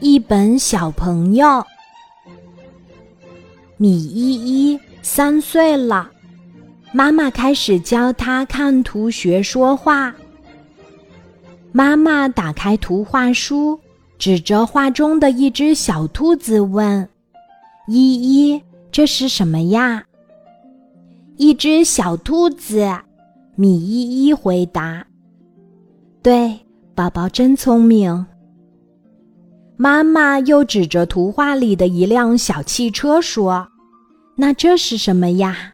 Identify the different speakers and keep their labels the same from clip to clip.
Speaker 1: 一本小朋友。米依依三岁了，妈妈开始教他看图学说话。妈妈打开图画书，指着画中的一只小兔子问：“依依，这是什么呀？”一只小兔子，米依依回答：“对，宝宝真聪明。”妈妈又指着图画里的一辆小汽车说：“那这是什么呀？”“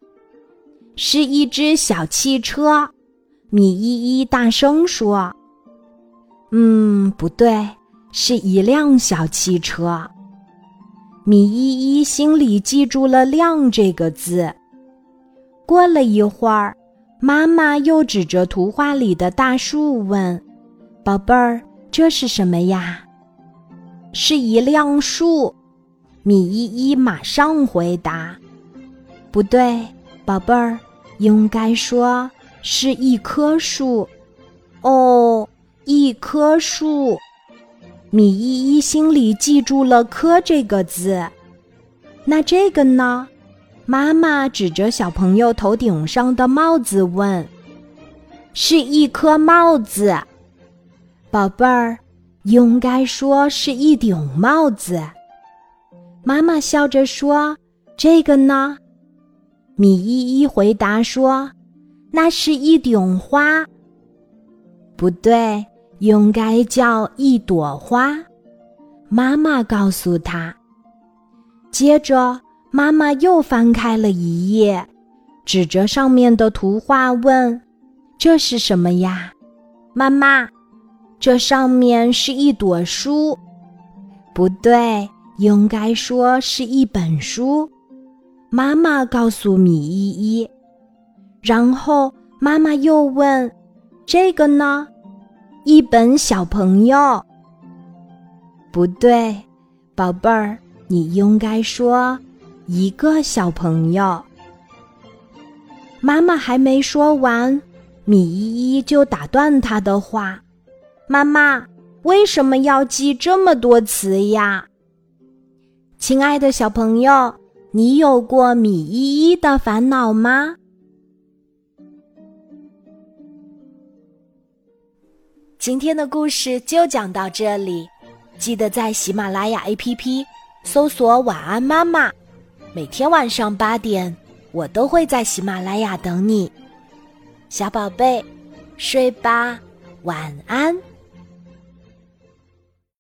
Speaker 1: 是一只小汽车。”米依依大声说。嗯，不对，是一辆小汽车。米依依心里记住了“辆”这个字。过了一会儿，妈妈又指着图画里的大树问：“宝贝儿，这是什么呀？”“是一辆树。”米依依马上回答。“不对，宝贝儿，应该说是一棵树。”哦。一棵树，米依依心里记住了“棵”这个字。那这个呢？妈妈指着小朋友头顶上的帽子问：“是一颗帽子，宝贝儿，应该说是一顶帽子。”妈妈笑着说：“这个呢？”米依依回答说：“那是一顶花。”不对。应该叫一朵花，妈妈告诉他。接着，妈妈又翻开了一页，指着上面的图画问：“这是什么呀？”妈妈，这上面是一朵书。不对，应该说是一本书。妈妈告诉米依依。然后，妈妈又问：“这个呢？”一本小朋友，不对，宝贝儿，你应该说一个小朋友。妈妈还没说完，米依依就打断她的话：“妈妈，为什么要记这么多词呀？”亲爱的小朋友，你有过米依依的烦恼吗？今天的故事就讲到这里，记得在喜马拉雅 APP 搜索“晚安妈妈”，每天晚上八点，我都会在喜马拉雅等你，小宝贝，睡吧，晚安。